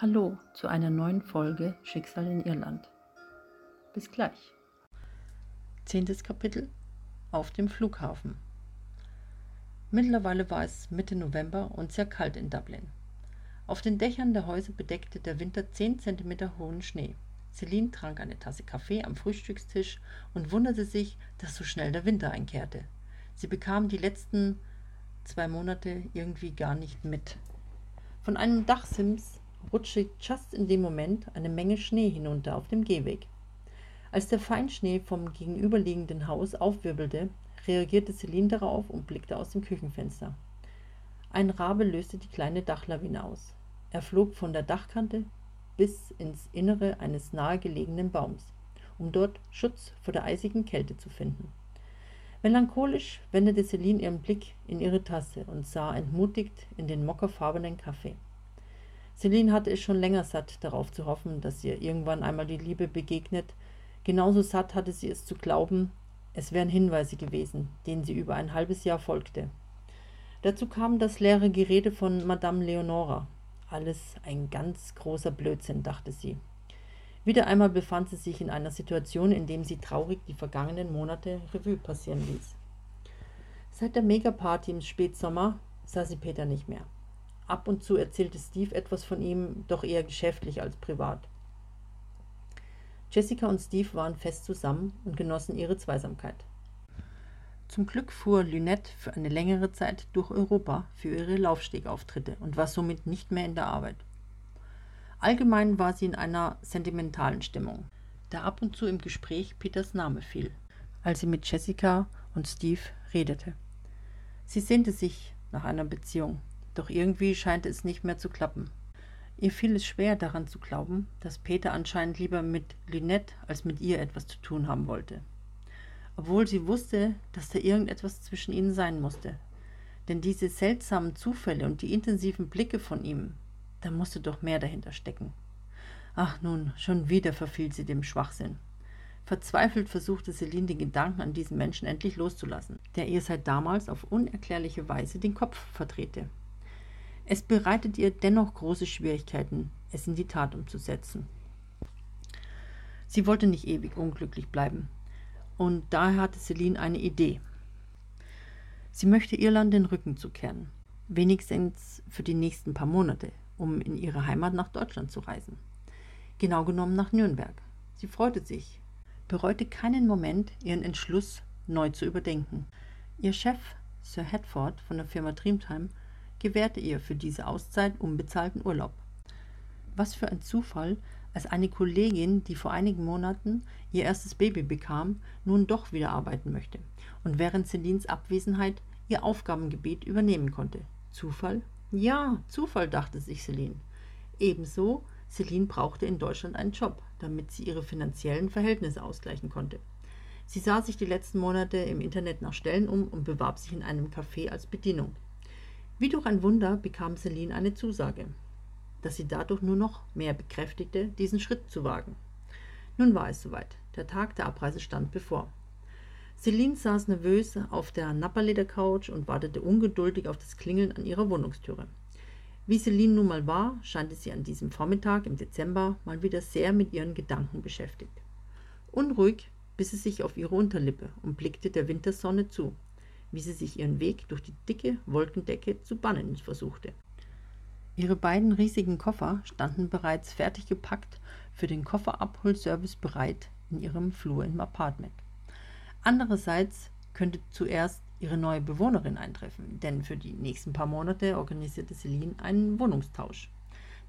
Hallo zu einer neuen Folge Schicksal in Irland. Bis gleich. Zehntes Kapitel Auf dem Flughafen. Mittlerweile war es Mitte November und sehr kalt in Dublin. Auf den Dächern der Häuser bedeckte der Winter 10 cm hohen Schnee. Celine trank eine Tasse Kaffee am Frühstückstisch und wunderte sich, dass so schnell der Winter einkehrte. Sie bekam die letzten zwei Monate irgendwie gar nicht mit. Von einem Dachsims rutschte just in dem Moment eine Menge Schnee hinunter auf dem Gehweg. Als der Feinschnee vom gegenüberliegenden Haus aufwirbelte, reagierte Celine darauf und blickte aus dem Küchenfenster. Ein Rabe löste die kleine Dachlawine aus. Er flog von der Dachkante bis ins Innere eines nahegelegenen Baums, um dort Schutz vor der eisigen Kälte zu finden. Melancholisch wendete Celine ihren Blick in ihre Tasse und sah entmutigt in den mockerfarbenen Kaffee. Celine hatte es schon länger satt, darauf zu hoffen, dass ihr irgendwann einmal die Liebe begegnet. Genauso satt hatte sie es zu glauben, es wären Hinweise gewesen, denen sie über ein halbes Jahr folgte. Dazu kam das leere Gerede von Madame Leonora. Alles ein ganz großer Blödsinn, dachte sie. Wieder einmal befand sie sich in einer Situation, in der sie traurig die vergangenen Monate Revue passieren ließ. Seit der Megaparty im Spätsommer sah sie Peter nicht mehr. Ab und zu erzählte Steve etwas von ihm, doch eher geschäftlich als privat. Jessica und Steve waren fest zusammen und genossen ihre Zweisamkeit. Zum Glück fuhr Lynette für eine längere Zeit durch Europa für ihre Laufstegauftritte und war somit nicht mehr in der Arbeit. Allgemein war sie in einer sentimentalen Stimmung, da ab und zu im Gespräch Peters Name fiel, als sie mit Jessica und Steve redete. Sie sehnte sich nach einer Beziehung, doch irgendwie scheint es nicht mehr zu klappen. Ihr fiel es schwer daran zu glauben, dass Peter anscheinend lieber mit Lynette als mit ihr etwas zu tun haben wollte. Obwohl sie wusste, dass da irgendetwas zwischen ihnen sein musste. Denn diese seltsamen Zufälle und die intensiven Blicke von ihm, da musste doch mehr dahinter stecken. Ach nun, schon wieder verfiel sie dem Schwachsinn. Verzweifelt versuchte Celine den Gedanken an diesen Menschen endlich loszulassen, der ihr seit damals auf unerklärliche Weise den Kopf verdrehte. Es bereitet ihr dennoch große Schwierigkeiten, es in die Tat umzusetzen. Sie wollte nicht ewig unglücklich bleiben. Und daher hatte Celine eine Idee. Sie möchte Irland den Rücken zukehren, wenigstens für die nächsten paar Monate, um in ihre Heimat nach Deutschland zu reisen. Genau genommen nach Nürnberg. Sie freute sich, bereute keinen Moment, ihren Entschluss neu zu überdenken. Ihr Chef, Sir Hedford von der Firma Dreamtime, gewährte ihr für diese Auszeit unbezahlten Urlaub. Was für ein Zufall, als eine Kollegin, die vor einigen Monaten ihr erstes Baby bekam, nun doch wieder arbeiten möchte und während Celines Abwesenheit ihr Aufgabengebiet übernehmen konnte. Zufall? Ja, Zufall, dachte sich Celine. Ebenso, Celine brauchte in Deutschland einen Job, damit sie ihre finanziellen Verhältnisse ausgleichen konnte. Sie sah sich die letzten Monate im Internet nach Stellen um und bewarb sich in einem Café als Bedienung. Wie durch ein Wunder bekam Celine eine Zusage, dass sie dadurch nur noch mehr bekräftigte, diesen Schritt zu wagen. Nun war es soweit. Der Tag der Abreise stand bevor. Celine saß nervös auf der Napperleder-Couch und wartete ungeduldig auf das Klingeln an ihrer Wohnungstüre. Wie Celine nun mal war, scheinte sie an diesem Vormittag im Dezember mal wieder sehr mit ihren Gedanken beschäftigt. Unruhig biss sie sich auf ihre Unterlippe und blickte der Wintersonne zu, wie sie sich ihren Weg durch die dicke Wolkendecke zu bannen versuchte. Ihre beiden riesigen Koffer standen bereits fertig gepackt für den Kofferabholservice bereit in ihrem Flur im Apartment. Andererseits könnte zuerst ihre neue Bewohnerin eintreffen, denn für die nächsten paar Monate organisierte Celine einen Wohnungstausch.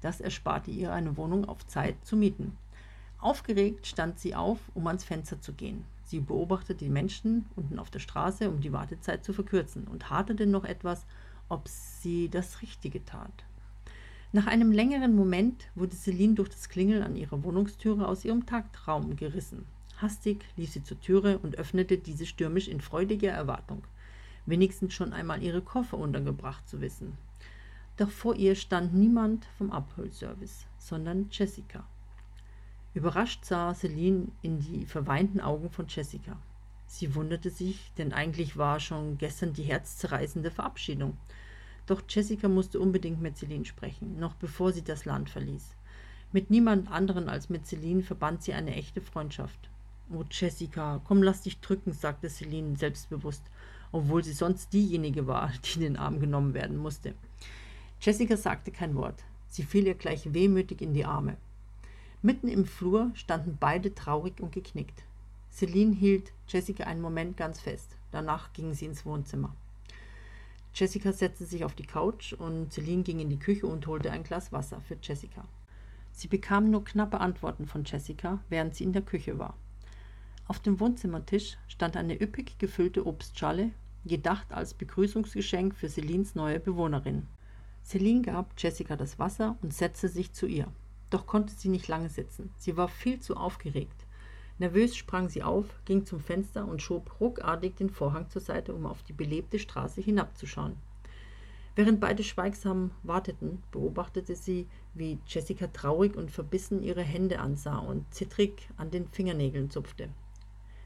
Das ersparte ihr eine Wohnung auf Zeit zu mieten. Aufgeregt stand sie auf, um ans Fenster zu gehen. Sie beobachtete die Menschen unten auf der Straße, um die Wartezeit zu verkürzen, und haderte noch etwas, ob sie das Richtige tat. Nach einem längeren Moment wurde Celine durch das Klingeln an ihrer Wohnungstüre aus ihrem Tagtraum gerissen. Hastig lief sie zur Türe und öffnete diese stürmisch in freudiger Erwartung, wenigstens schon einmal ihre Koffer untergebracht zu wissen. Doch vor ihr stand niemand vom Abholservice, sondern Jessica. Überrascht sah Celine in die verweinten Augen von Jessica. Sie wunderte sich, denn eigentlich war schon gestern die herzzerreißende Verabschiedung. Doch Jessica musste unbedingt mit Celine sprechen, noch bevor sie das Land verließ. Mit niemand anderen als mit Celine verband sie eine echte Freundschaft. Oh, Jessica, komm, lass dich drücken, sagte Celine selbstbewusst, obwohl sie sonst diejenige war, die in den Arm genommen werden musste. Jessica sagte kein Wort. Sie fiel ihr gleich wehmütig in die Arme. Mitten im Flur standen beide traurig und geknickt. Celine hielt Jessica einen Moment ganz fest. Danach gingen sie ins Wohnzimmer. Jessica setzte sich auf die Couch und Celine ging in die Küche und holte ein Glas Wasser für Jessica. Sie bekam nur knappe Antworten von Jessica, während sie in der Küche war. Auf dem Wohnzimmertisch stand eine üppig gefüllte Obstschale, gedacht als Begrüßungsgeschenk für Celines neue Bewohnerin. Celine gab Jessica das Wasser und setzte sich zu ihr. Doch konnte sie nicht lange sitzen. Sie war viel zu aufgeregt. Nervös sprang sie auf, ging zum Fenster und schob ruckartig den Vorhang zur Seite, um auf die belebte Straße hinabzuschauen. Während beide schweigsam warteten, beobachtete sie, wie Jessica traurig und verbissen ihre Hände ansah und zittrig an den Fingernägeln zupfte.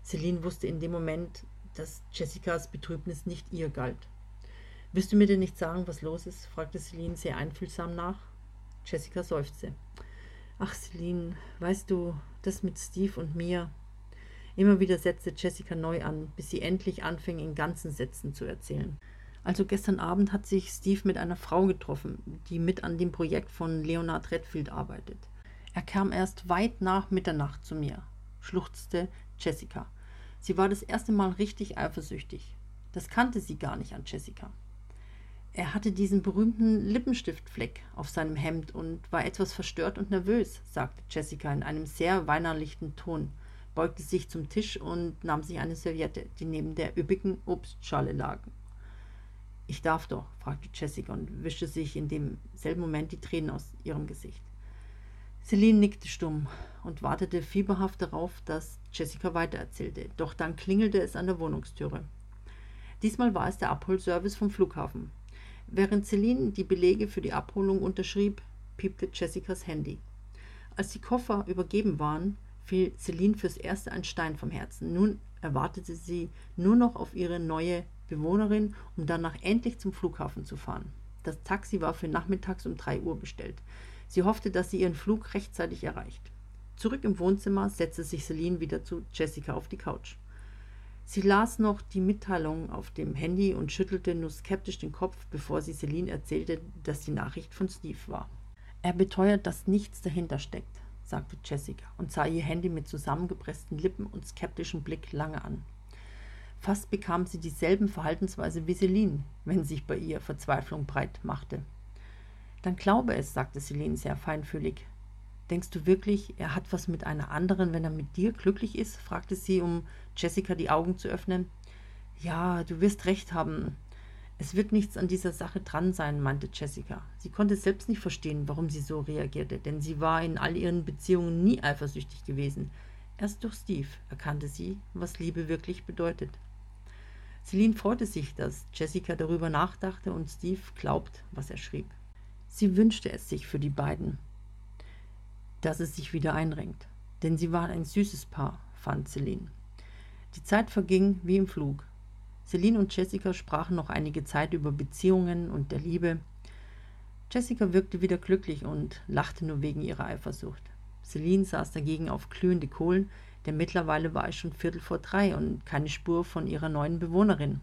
Celine wusste in dem Moment, dass Jessicas Betrübnis nicht ihr galt. Willst du mir denn nicht sagen, was los ist? fragte Celine sehr einfühlsam nach. Jessica seufzte. Ach, Celine, weißt du, das mit Steve und mir. Immer wieder setzte Jessica neu an, bis sie endlich anfing, in ganzen Sätzen zu erzählen. Also gestern Abend hat sich Steve mit einer Frau getroffen, die mit an dem Projekt von Leonard Redfield arbeitet. Er kam erst weit nach Mitternacht zu mir, schluchzte Jessica. Sie war das erste Mal richtig eifersüchtig. Das kannte sie gar nicht an Jessica. Er hatte diesen berühmten Lippenstiftfleck auf seinem Hemd und war etwas verstört und nervös, sagte Jessica in einem sehr weinerlichen Ton, beugte sich zum Tisch und nahm sich eine Serviette, die neben der üppigen Obstschale lag. Ich darf doch, fragte Jessica und wischte sich in demselben Moment die Tränen aus ihrem Gesicht. Celine nickte stumm und wartete fieberhaft darauf, dass Jessica weitererzählte. Doch dann klingelte es an der Wohnungstüre. Diesmal war es der Abholservice vom Flughafen. Während Celine die Belege für die Abholung unterschrieb, piepte Jessicas Handy. Als die Koffer übergeben waren, fiel Celine fürs Erste ein Stein vom Herzen. Nun erwartete sie nur noch auf ihre neue Bewohnerin, um danach endlich zum Flughafen zu fahren. Das Taxi war für nachmittags um 3 Uhr bestellt. Sie hoffte, dass sie ihren Flug rechtzeitig erreicht. Zurück im Wohnzimmer setzte sich Celine wieder zu Jessica auf die Couch. Sie las noch die Mitteilung auf dem Handy und schüttelte nur skeptisch den Kopf, bevor sie Celine erzählte, dass die Nachricht von Steve war. Er beteuert, dass nichts dahinter steckt, sagte Jessica und sah ihr Handy mit zusammengepressten Lippen und skeptischem Blick lange an. Fast bekam sie dieselben Verhaltensweise wie Celine, wenn sich bei ihr Verzweiflung breit machte. Dann glaube es, sagte Celine sehr feinfühlig. Denkst du wirklich, er hat was mit einer anderen, wenn er mit dir glücklich ist? fragte sie, um Jessica die Augen zu öffnen. Ja, du wirst recht haben. Es wird nichts an dieser Sache dran sein, meinte Jessica. Sie konnte selbst nicht verstehen, warum sie so reagierte, denn sie war in all ihren Beziehungen nie eifersüchtig gewesen. Erst durch Steve erkannte sie, was Liebe wirklich bedeutet. Celine freute sich, dass Jessica darüber nachdachte und Steve glaubt, was er schrieb. Sie wünschte es sich für die beiden, dass es sich wieder einrenkt. Denn sie waren ein süßes Paar, fand Celine. Die Zeit verging wie im Flug. Celine und Jessica sprachen noch einige Zeit über Beziehungen und der Liebe. Jessica wirkte wieder glücklich und lachte nur wegen ihrer Eifersucht. Celine saß dagegen auf glühende Kohlen, denn mittlerweile war es schon Viertel vor drei und keine Spur von ihrer neuen Bewohnerin.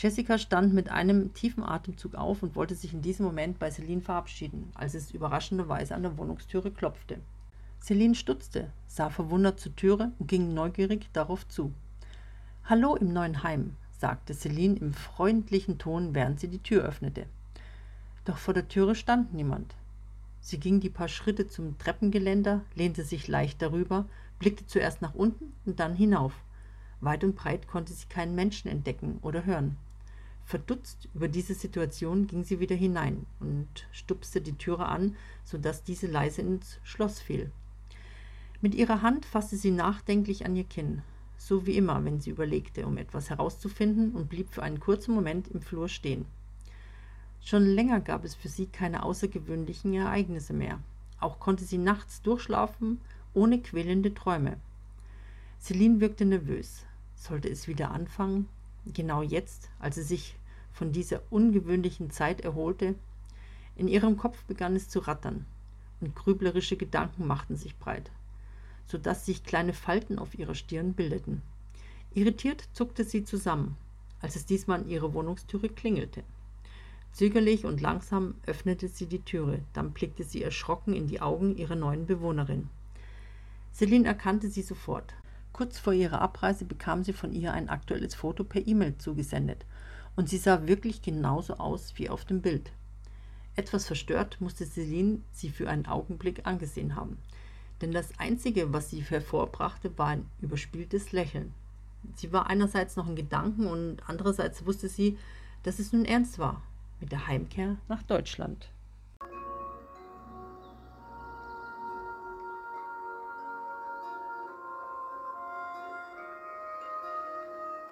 Jessica stand mit einem tiefen Atemzug auf und wollte sich in diesem Moment bei Celine verabschieden, als es überraschenderweise an der Wohnungstüre klopfte. Celine stutzte, sah verwundert zur Türe und ging neugierig darauf zu. Hallo im neuen Heim, sagte Celine im freundlichen Ton, während sie die Tür öffnete. Doch vor der Türe stand niemand. Sie ging die paar Schritte zum Treppengeländer, lehnte sich leicht darüber, blickte zuerst nach unten und dann hinauf. Weit und breit konnte sie keinen Menschen entdecken oder hören. Verdutzt über diese Situation ging sie wieder hinein und stupste die Türe an, so dass diese leise ins Schloss fiel. Mit ihrer Hand fasste sie nachdenklich an ihr Kinn, so wie immer, wenn sie überlegte, um etwas herauszufinden, und blieb für einen kurzen Moment im Flur stehen. Schon länger gab es für sie keine außergewöhnlichen Ereignisse mehr. Auch konnte sie nachts durchschlafen, ohne quälende Träume. Celine wirkte nervös. Sollte es wieder anfangen? Genau jetzt, als sie sich von dieser ungewöhnlichen Zeit erholte. In ihrem Kopf begann es zu rattern. und grüblerische Gedanken machten sich breit, so dass sich kleine Falten auf ihrer Stirn bildeten. Irritiert zuckte sie zusammen, als es diesmal an ihrer Wohnungstüre klingelte. Zögerlich und langsam öffnete sie die Türe, dann blickte sie erschrocken in die Augen ihrer neuen Bewohnerin. Celine erkannte sie sofort. Kurz vor ihrer Abreise bekam sie von ihr ein aktuelles Foto per E-Mail zugesendet und sie sah wirklich genauso aus wie auf dem Bild. Etwas verstört musste Celine sie für einen Augenblick angesehen haben, denn das Einzige, was sie hervorbrachte, war ein überspieltes Lächeln. Sie war einerseits noch in Gedanken und andererseits wusste sie, dass es nun ernst war mit der Heimkehr nach Deutschland.